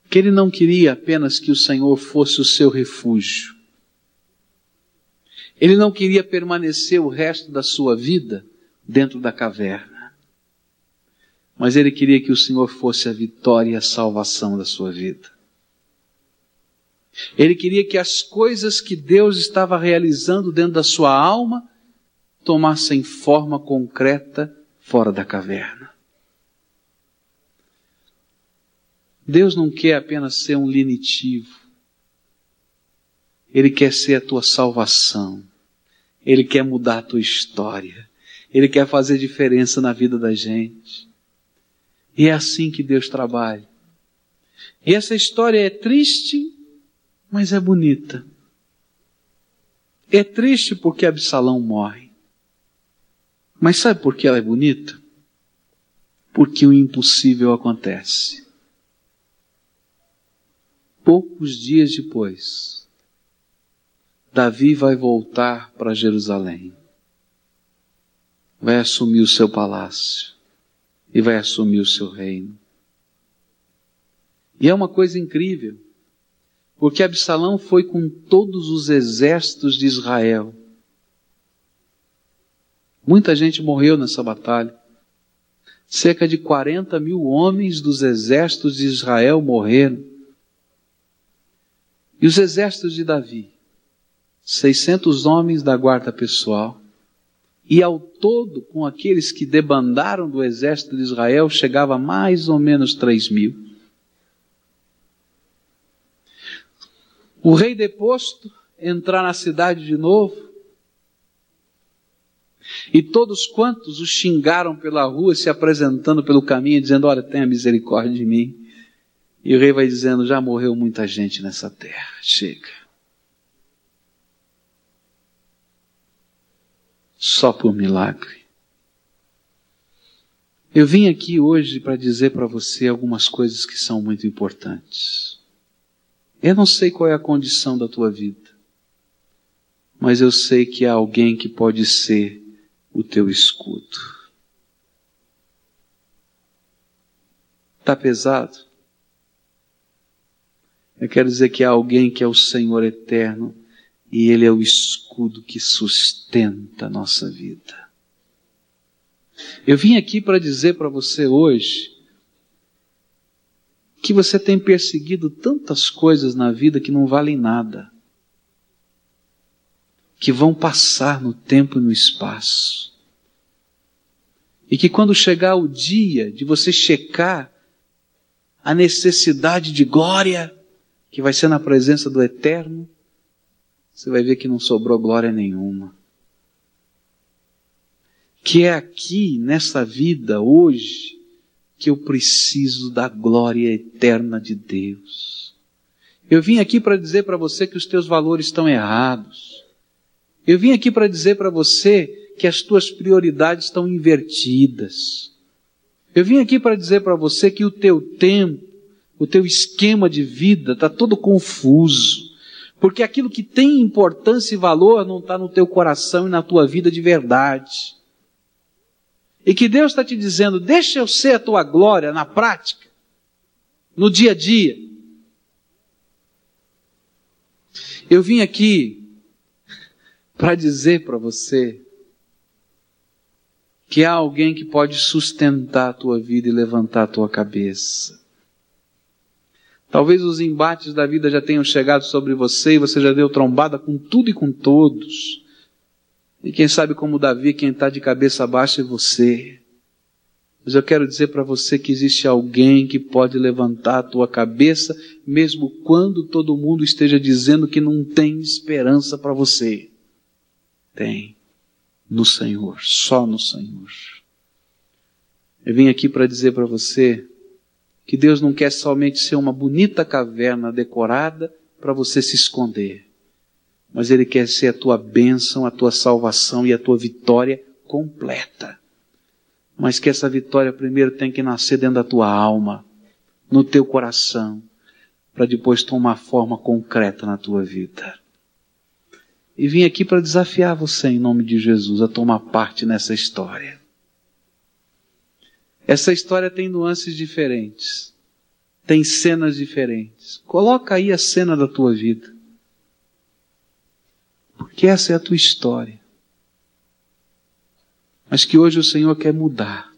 que ele não queria apenas que o Senhor fosse o seu refúgio. Ele não queria permanecer o resto da sua vida dentro da caverna. Mas ele queria que o Senhor fosse a vitória e a salvação da sua vida. Ele queria que as coisas que Deus estava realizando dentro da sua alma tomassem forma concreta fora da caverna. Deus não quer apenas ser um lenitivo. Ele quer ser a tua salvação. Ele quer mudar a tua história. Ele quer fazer diferença na vida da gente. E é assim que Deus trabalha. E essa história é triste, mas é bonita. É triste porque Absalão morre. Mas sabe por que ela é bonita? Porque o impossível acontece poucos dias depois, Davi vai voltar para Jerusalém, vai assumir o seu palácio e vai assumir o seu reino. E é uma coisa incrível, porque Absalão foi com todos os exércitos de Israel. Muita gente morreu nessa batalha. Cerca de 40 mil homens dos exércitos de Israel morreram. E os exércitos de Davi, 600 homens da guarda pessoal, e ao todo, com aqueles que debandaram do exército de Israel, chegava a mais ou menos 3 mil. O rei deposto entrar na cidade de novo, e todos quantos o xingaram pela rua, se apresentando pelo caminho, dizendo: Olha, tenha misericórdia de mim. E o rei vai dizendo: já morreu muita gente nessa terra, chega. Só por milagre. Eu vim aqui hoje para dizer para você algumas coisas que são muito importantes. Eu não sei qual é a condição da tua vida, mas eu sei que há alguém que pode ser o teu escudo. Está pesado? Eu quero dizer que há alguém que é o Senhor eterno e Ele é o escudo que sustenta a nossa vida. Eu vim aqui para dizer para você hoje que você tem perseguido tantas coisas na vida que não valem nada, que vão passar no tempo e no espaço. E que quando chegar o dia de você checar a necessidade de glória, que vai ser na presença do Eterno, você vai ver que não sobrou glória nenhuma. Que é aqui, nessa vida, hoje, que eu preciso da glória eterna de Deus. Eu vim aqui para dizer para você que os teus valores estão errados. Eu vim aqui para dizer para você que as tuas prioridades estão invertidas. Eu vim aqui para dizer para você que o teu tempo o teu esquema de vida está todo confuso. Porque aquilo que tem importância e valor não está no teu coração e na tua vida de verdade. E que Deus está te dizendo, deixa eu ser a tua glória na prática, no dia a dia. Eu vim aqui para dizer para você que há alguém que pode sustentar a tua vida e levantar a tua cabeça. Talvez os embates da vida já tenham chegado sobre você e você já deu trombada com tudo e com todos. E quem sabe, como Davi, quem está de cabeça baixa é você. Mas eu quero dizer para você que existe alguém que pode levantar a tua cabeça, mesmo quando todo mundo esteja dizendo que não tem esperança para você. Tem. No Senhor, só no Senhor. Eu vim aqui para dizer para você que Deus não quer somente ser uma bonita caverna decorada para você se esconder, mas Ele quer ser a tua bênção, a tua salvação e a tua vitória completa. Mas que essa vitória primeiro tem que nascer dentro da tua alma, no teu coração, para depois tomar forma concreta na tua vida. E vim aqui para desafiar você, em nome de Jesus, a tomar parte nessa história. Essa história tem nuances diferentes, tem cenas diferentes. Coloca aí a cena da tua vida. Porque essa é a tua história. Mas que hoje o Senhor quer mudar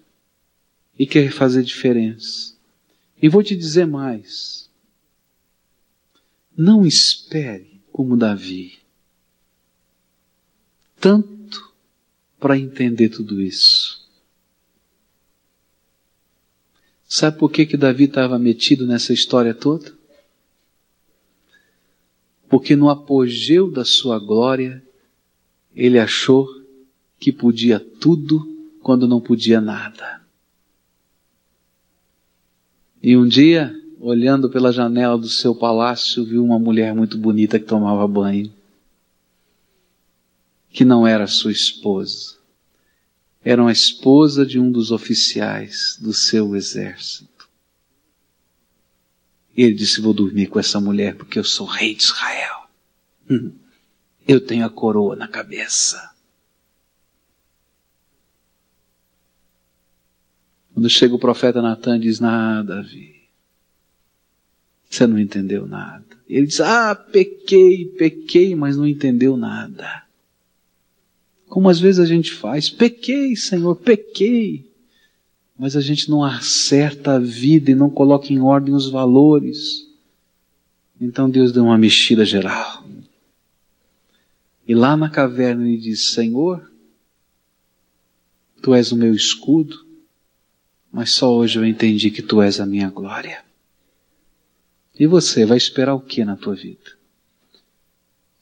e quer fazer diferença. E vou te dizer mais. Não espere como Davi. Tanto para entender tudo isso. Sabe por que, que Davi estava metido nessa história toda? Porque no apogeu da sua glória, ele achou que podia tudo quando não podia nada. E um dia, olhando pela janela do seu palácio, viu uma mulher muito bonita que tomava banho, que não era sua esposa era a esposa de um dos oficiais do seu exército. E ele disse: Vou dormir com essa mulher porque eu sou rei de Israel. Hum, eu tenho a coroa na cabeça. Quando chega o profeta Natan, diz: Nada, Davi. Você não entendeu nada. Ele diz: Ah, pequei, pequei, mas não entendeu nada. Como às vezes a gente faz, pequei, Senhor, pequei. Mas a gente não acerta a vida e não coloca em ordem os valores. Então Deus deu uma mexida geral. E lá na caverna ele diz: Senhor, tu és o meu escudo, mas só hoje eu entendi que tu és a minha glória. E você vai esperar o que na tua vida?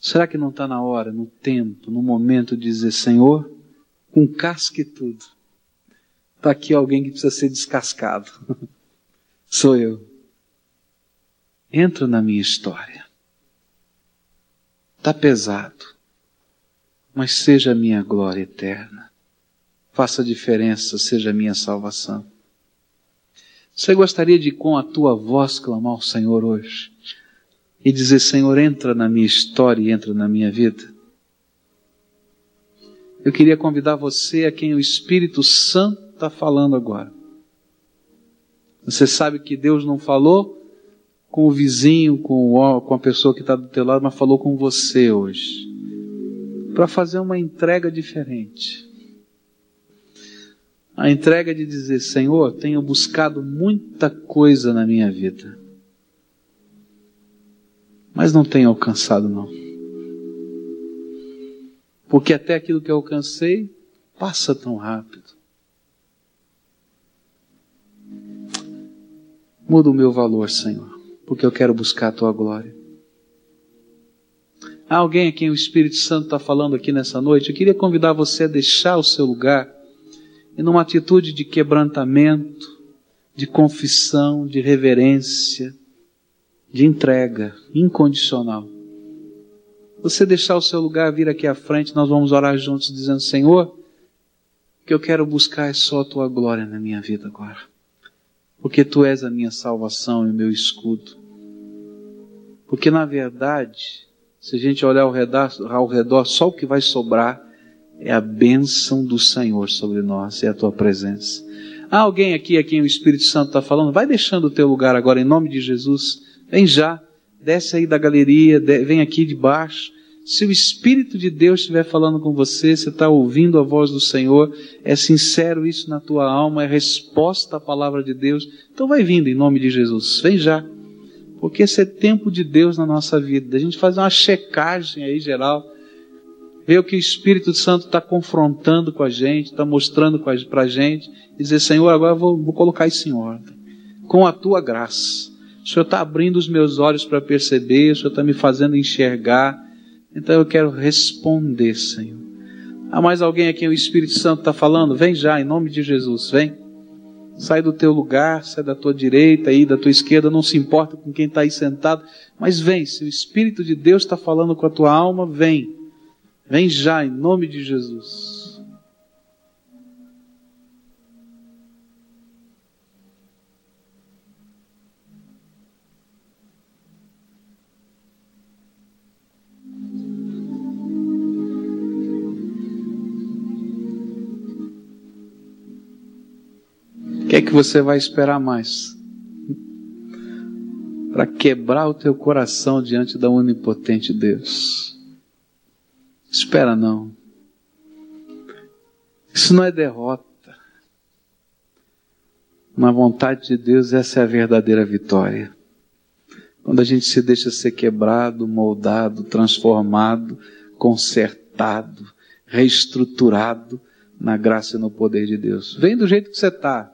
Será que não está na hora, no tempo, no momento de dizer, Senhor, com casca e tudo, está aqui alguém que precisa ser descascado. Sou eu. Entra na minha história. Está pesado, mas seja a minha glória eterna. Faça diferença, seja a minha salvação. Você gostaria de, com a tua voz, clamar ao Senhor hoje? E dizer: Senhor, entra na minha história e entra na minha vida? Eu queria convidar você a quem o Espírito Santo está falando agora. Você sabe que Deus não falou com o vizinho, com, o, com a pessoa que está do teu lado, mas falou com você hoje. Para fazer uma entrega diferente. A entrega de dizer, Senhor, tenho buscado muita coisa na minha vida mas não tenho alcançado, não. Porque até aquilo que eu alcancei passa tão rápido. Muda o meu valor, Senhor, porque eu quero buscar a tua glória. Há alguém a quem o Espírito Santo está falando aqui nessa noite? Eu queria convidar você a deixar o seu lugar e numa atitude de quebrantamento, de confissão, de reverência, de entrega incondicional. Você deixar o seu lugar vir aqui à frente, nós vamos orar juntos dizendo: Senhor, o que eu quero buscar é só a tua glória na minha vida agora. Porque tu és a minha salvação e o meu escudo. Porque na verdade, se a gente olhar ao redor, ao redor, só o que vai sobrar é a bênção do Senhor sobre nós, é a tua presença. Há alguém aqui a quem o Espírito Santo está falando? Vai deixando o teu lugar agora, em nome de Jesus. Vem já, desce aí da galeria, vem aqui de baixo. Se o Espírito de Deus estiver falando com você, você está ouvindo a voz do Senhor, é sincero isso na tua alma, é resposta à palavra de Deus, então vai vindo em nome de Jesus. Vem já. Porque esse é tempo de Deus na nossa vida. A gente faz uma checagem aí geral. ver o que o Espírito Santo está confrontando com a gente, está mostrando para a gente, e dizer, Senhor, agora vou, vou colocar isso em ordem, com a tua graça. O Senhor está abrindo os meus olhos para perceber, o Senhor está me fazendo enxergar, então eu quero responder, Senhor. Há mais alguém aqui o Espírito Santo está falando? Vem já, em nome de Jesus, vem. Sai do teu lugar, sai da tua direita aí, da tua esquerda, não se importa com quem está aí sentado, mas vem, se o Espírito de Deus está falando com a tua alma, vem. Vem já, em nome de Jesus. Que é que você vai esperar mais? Para quebrar o teu coração diante da onipotente Deus. Espera não. Isso não é derrota. Na vontade de Deus, essa é a verdadeira vitória. Quando a gente se deixa ser quebrado, moldado, transformado, consertado, reestruturado na graça e no poder de Deus. Vem do jeito que você está.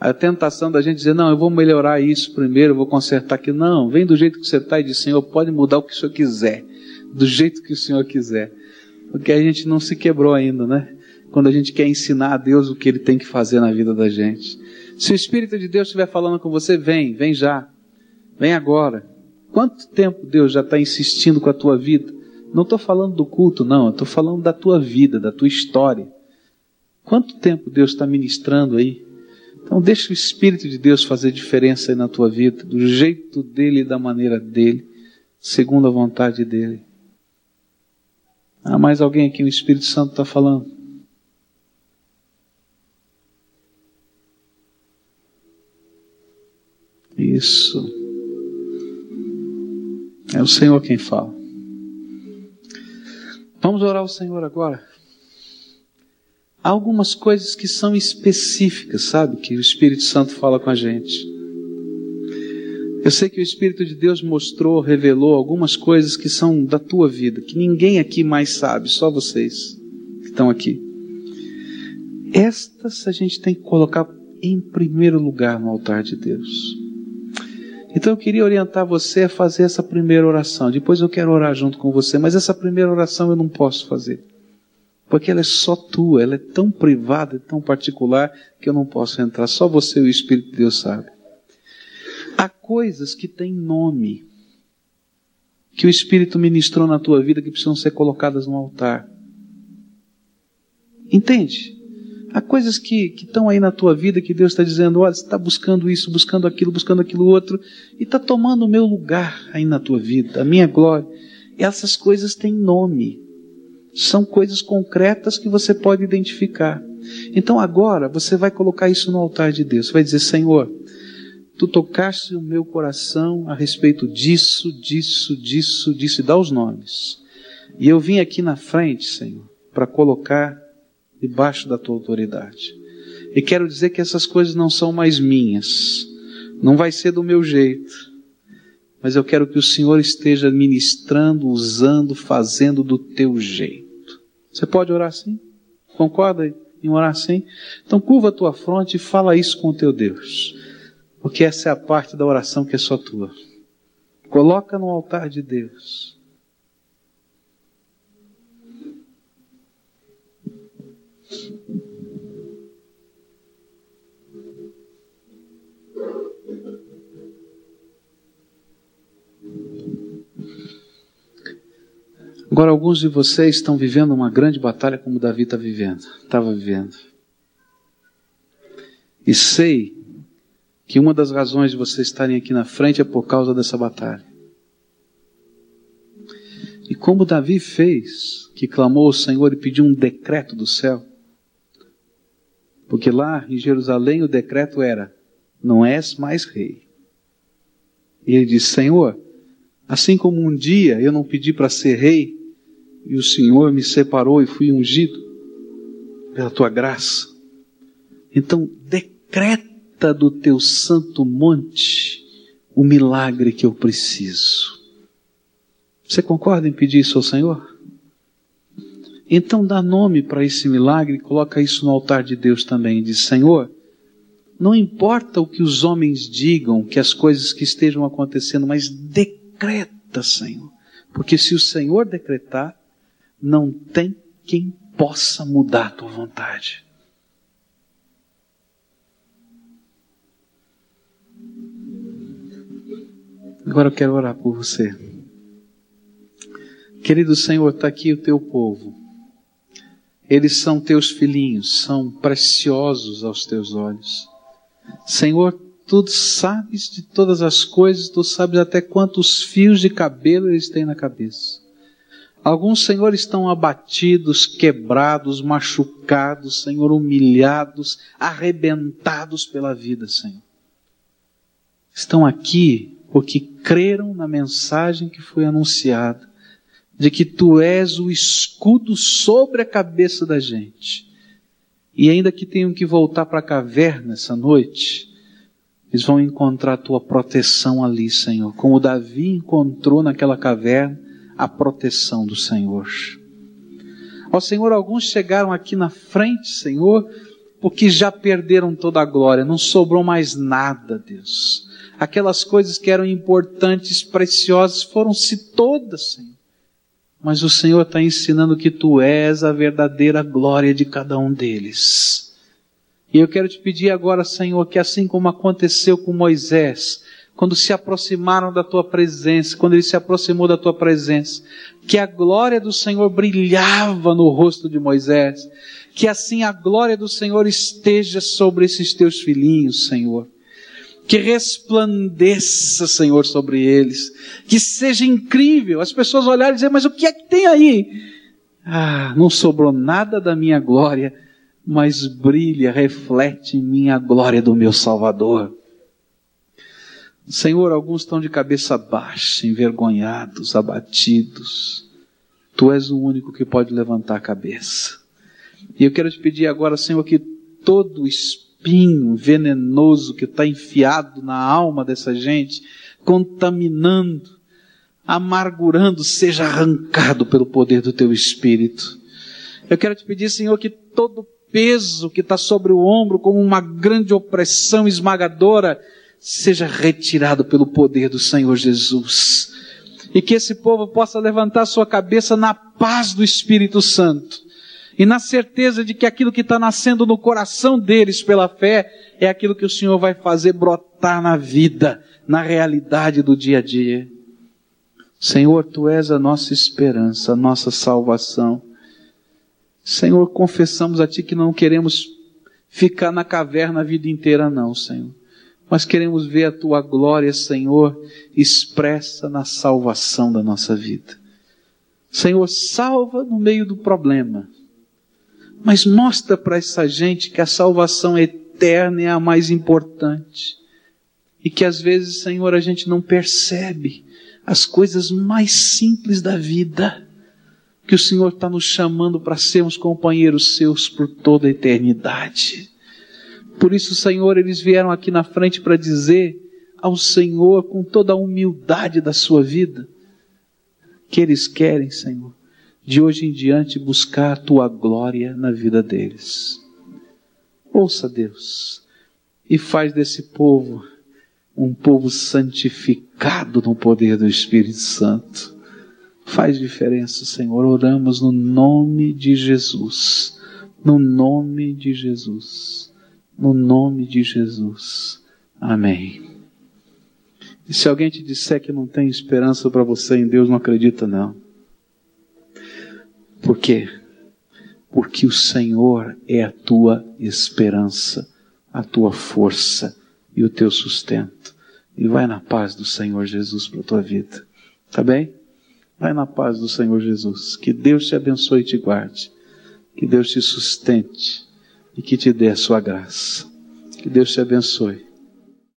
A tentação da gente dizer, não, eu vou melhorar isso primeiro, eu vou consertar aqui. Não, vem do jeito que você está e diz, Senhor, pode mudar o que o Senhor quiser do jeito que o Senhor quiser. Porque a gente não se quebrou ainda, né? Quando a gente quer ensinar a Deus o que Ele tem que fazer na vida da gente. Se o Espírito de Deus estiver falando com você, vem, vem já. Vem agora. Quanto tempo Deus já está insistindo com a tua vida? Não estou falando do culto, não. Estou falando da tua vida, da tua história. Quanto tempo Deus está ministrando aí? Então deixa o Espírito de Deus fazer diferença na tua vida, do jeito dele e da maneira dele, segundo a vontade dele. Há mais alguém aqui, o Espírito Santo está falando. Isso. É o Senhor quem fala. Vamos orar ao Senhor agora. Há algumas coisas que são específicas, sabe? Que o Espírito Santo fala com a gente. Eu sei que o Espírito de Deus mostrou, revelou algumas coisas que são da tua vida, que ninguém aqui mais sabe, só vocês que estão aqui. Estas a gente tem que colocar em primeiro lugar no altar de Deus. Então eu queria orientar você a fazer essa primeira oração. Depois eu quero orar junto com você, mas essa primeira oração eu não posso fazer. Porque ela é só tua, ela é tão privada, tão particular, que eu não posso entrar. Só você e o Espírito de Deus sabe. Há coisas que têm nome, que o Espírito ministrou na tua vida que precisam ser colocadas no altar. Entende? Há coisas que, estão aí na tua vida que Deus está dizendo: olha, você está buscando isso, buscando aquilo, buscando aquilo outro, e está tomando o meu lugar aí na tua vida, a minha glória. E essas coisas têm nome. São coisas concretas que você pode identificar. Então agora você vai colocar isso no altar de Deus. Você vai dizer: Senhor, Tu tocaste o meu coração a respeito disso, disso, disso, disso, e dá os nomes. E eu vim aqui na frente, Senhor, para colocar debaixo da tua autoridade. E quero dizer que essas coisas não são mais minhas, não vai ser do meu jeito, mas eu quero que o Senhor esteja ministrando, usando, fazendo do teu jeito. Você pode orar assim? Concorda em orar assim? Então curva a tua fronte e fala isso com o teu Deus. Porque essa é a parte da oração que é só tua. Coloca no altar de Deus. Agora, alguns de vocês estão vivendo uma grande batalha como Davi está vivendo, estava vivendo. E sei que uma das razões de vocês estarem aqui na frente é por causa dessa batalha. E como Davi fez, que clamou ao Senhor e pediu um decreto do céu, porque lá em Jerusalém o decreto era: não és mais rei. E ele disse: Senhor, assim como um dia eu não pedi para ser rei, e o Senhor me separou e fui ungido pela tua graça, então decreta do teu santo monte o milagre que eu preciso. Você concorda em pedir isso ao Senhor? Então dá nome para esse milagre e coloca isso no altar de Deus também. Diz: Senhor, não importa o que os homens digam, que as coisas que estejam acontecendo, mas decreta, Senhor. Porque se o Senhor decretar, não tem quem possa mudar a tua vontade. Agora eu quero orar por você. Querido Senhor, está aqui o teu povo. Eles são teus filhinhos, são preciosos aos teus olhos. Senhor, tu sabes de todas as coisas, tu sabes até quantos fios de cabelo eles têm na cabeça. Alguns, Senhor, estão abatidos, quebrados, machucados, Senhor, humilhados, arrebentados pela vida, Senhor. Estão aqui porque creram na mensagem que foi anunciada, de que tu és o escudo sobre a cabeça da gente. E ainda que tenham que voltar para a caverna essa noite, eles vão encontrar a tua proteção ali, Senhor, como Davi encontrou naquela caverna a proteção do Senhor. Ó Senhor, alguns chegaram aqui na frente, Senhor, porque já perderam toda a glória, não sobrou mais nada, Deus aquelas coisas que eram importantes, preciosas, foram-se todas, Senhor. Mas o Senhor está ensinando que Tu és a verdadeira glória de cada um deles. E eu quero te pedir agora, Senhor, que assim como aconteceu com Moisés, quando se aproximaram da tua presença, quando ele se aproximou da tua presença, que a glória do Senhor brilhava no rosto de Moisés, que assim a glória do Senhor esteja sobre esses teus filhinhos, Senhor que resplandeça, Senhor, sobre eles, que seja incrível. As pessoas olharem e dizer, mas o que é que tem aí? Ah, não sobrou nada da minha glória, mas brilha, reflete em mim a glória do meu Salvador. Senhor, alguns estão de cabeça baixa, envergonhados, abatidos. Tu és o único que pode levantar a cabeça. E eu quero te pedir agora, Senhor, que todo espinho venenoso que está enfiado na alma dessa gente, contaminando, amargurando, seja arrancado pelo poder do teu Espírito. Eu quero te pedir, Senhor, que todo peso que está sobre o ombro, como uma grande opressão esmagadora, seja retirado pelo poder do Senhor Jesus. E que esse povo possa levantar sua cabeça na paz do Espírito Santo e na certeza de que aquilo que está nascendo no coração deles pela fé é aquilo que o Senhor vai fazer brotar na vida, na realidade do dia a dia. Senhor, Tu és a nossa esperança, a nossa salvação. Senhor, confessamos a Ti que não queremos ficar na caverna a vida inteira, não, Senhor. Mas queremos ver a Tua glória, Senhor, expressa na salvação da nossa vida. Senhor, salva no meio do problema mas mostra para essa gente que a salvação eterna é a mais importante. E que às vezes, Senhor, a gente não percebe as coisas mais simples da vida. Que o Senhor está nos chamando para sermos companheiros seus por toda a eternidade. Por isso, Senhor, eles vieram aqui na frente para dizer ao Senhor, com toda a humildade da sua vida, que eles querem, Senhor, de hoje em diante buscar a tua glória na vida deles. Ouça Deus e faz desse povo um povo santificado no poder do Espírito Santo. Faz diferença, Senhor. Oramos no nome de Jesus. No nome de Jesus. No nome de Jesus. Amém. E se alguém te disser que não tem esperança para você em Deus, não acredita não. Por quê? Porque o Senhor é a tua esperança, a tua força e o teu sustento. E vai na paz do Senhor Jesus para a tua vida. Tá bem? Vai na paz do Senhor Jesus. Que Deus te abençoe e te guarde. Que Deus te sustente e que te dê a sua graça. Que Deus te abençoe.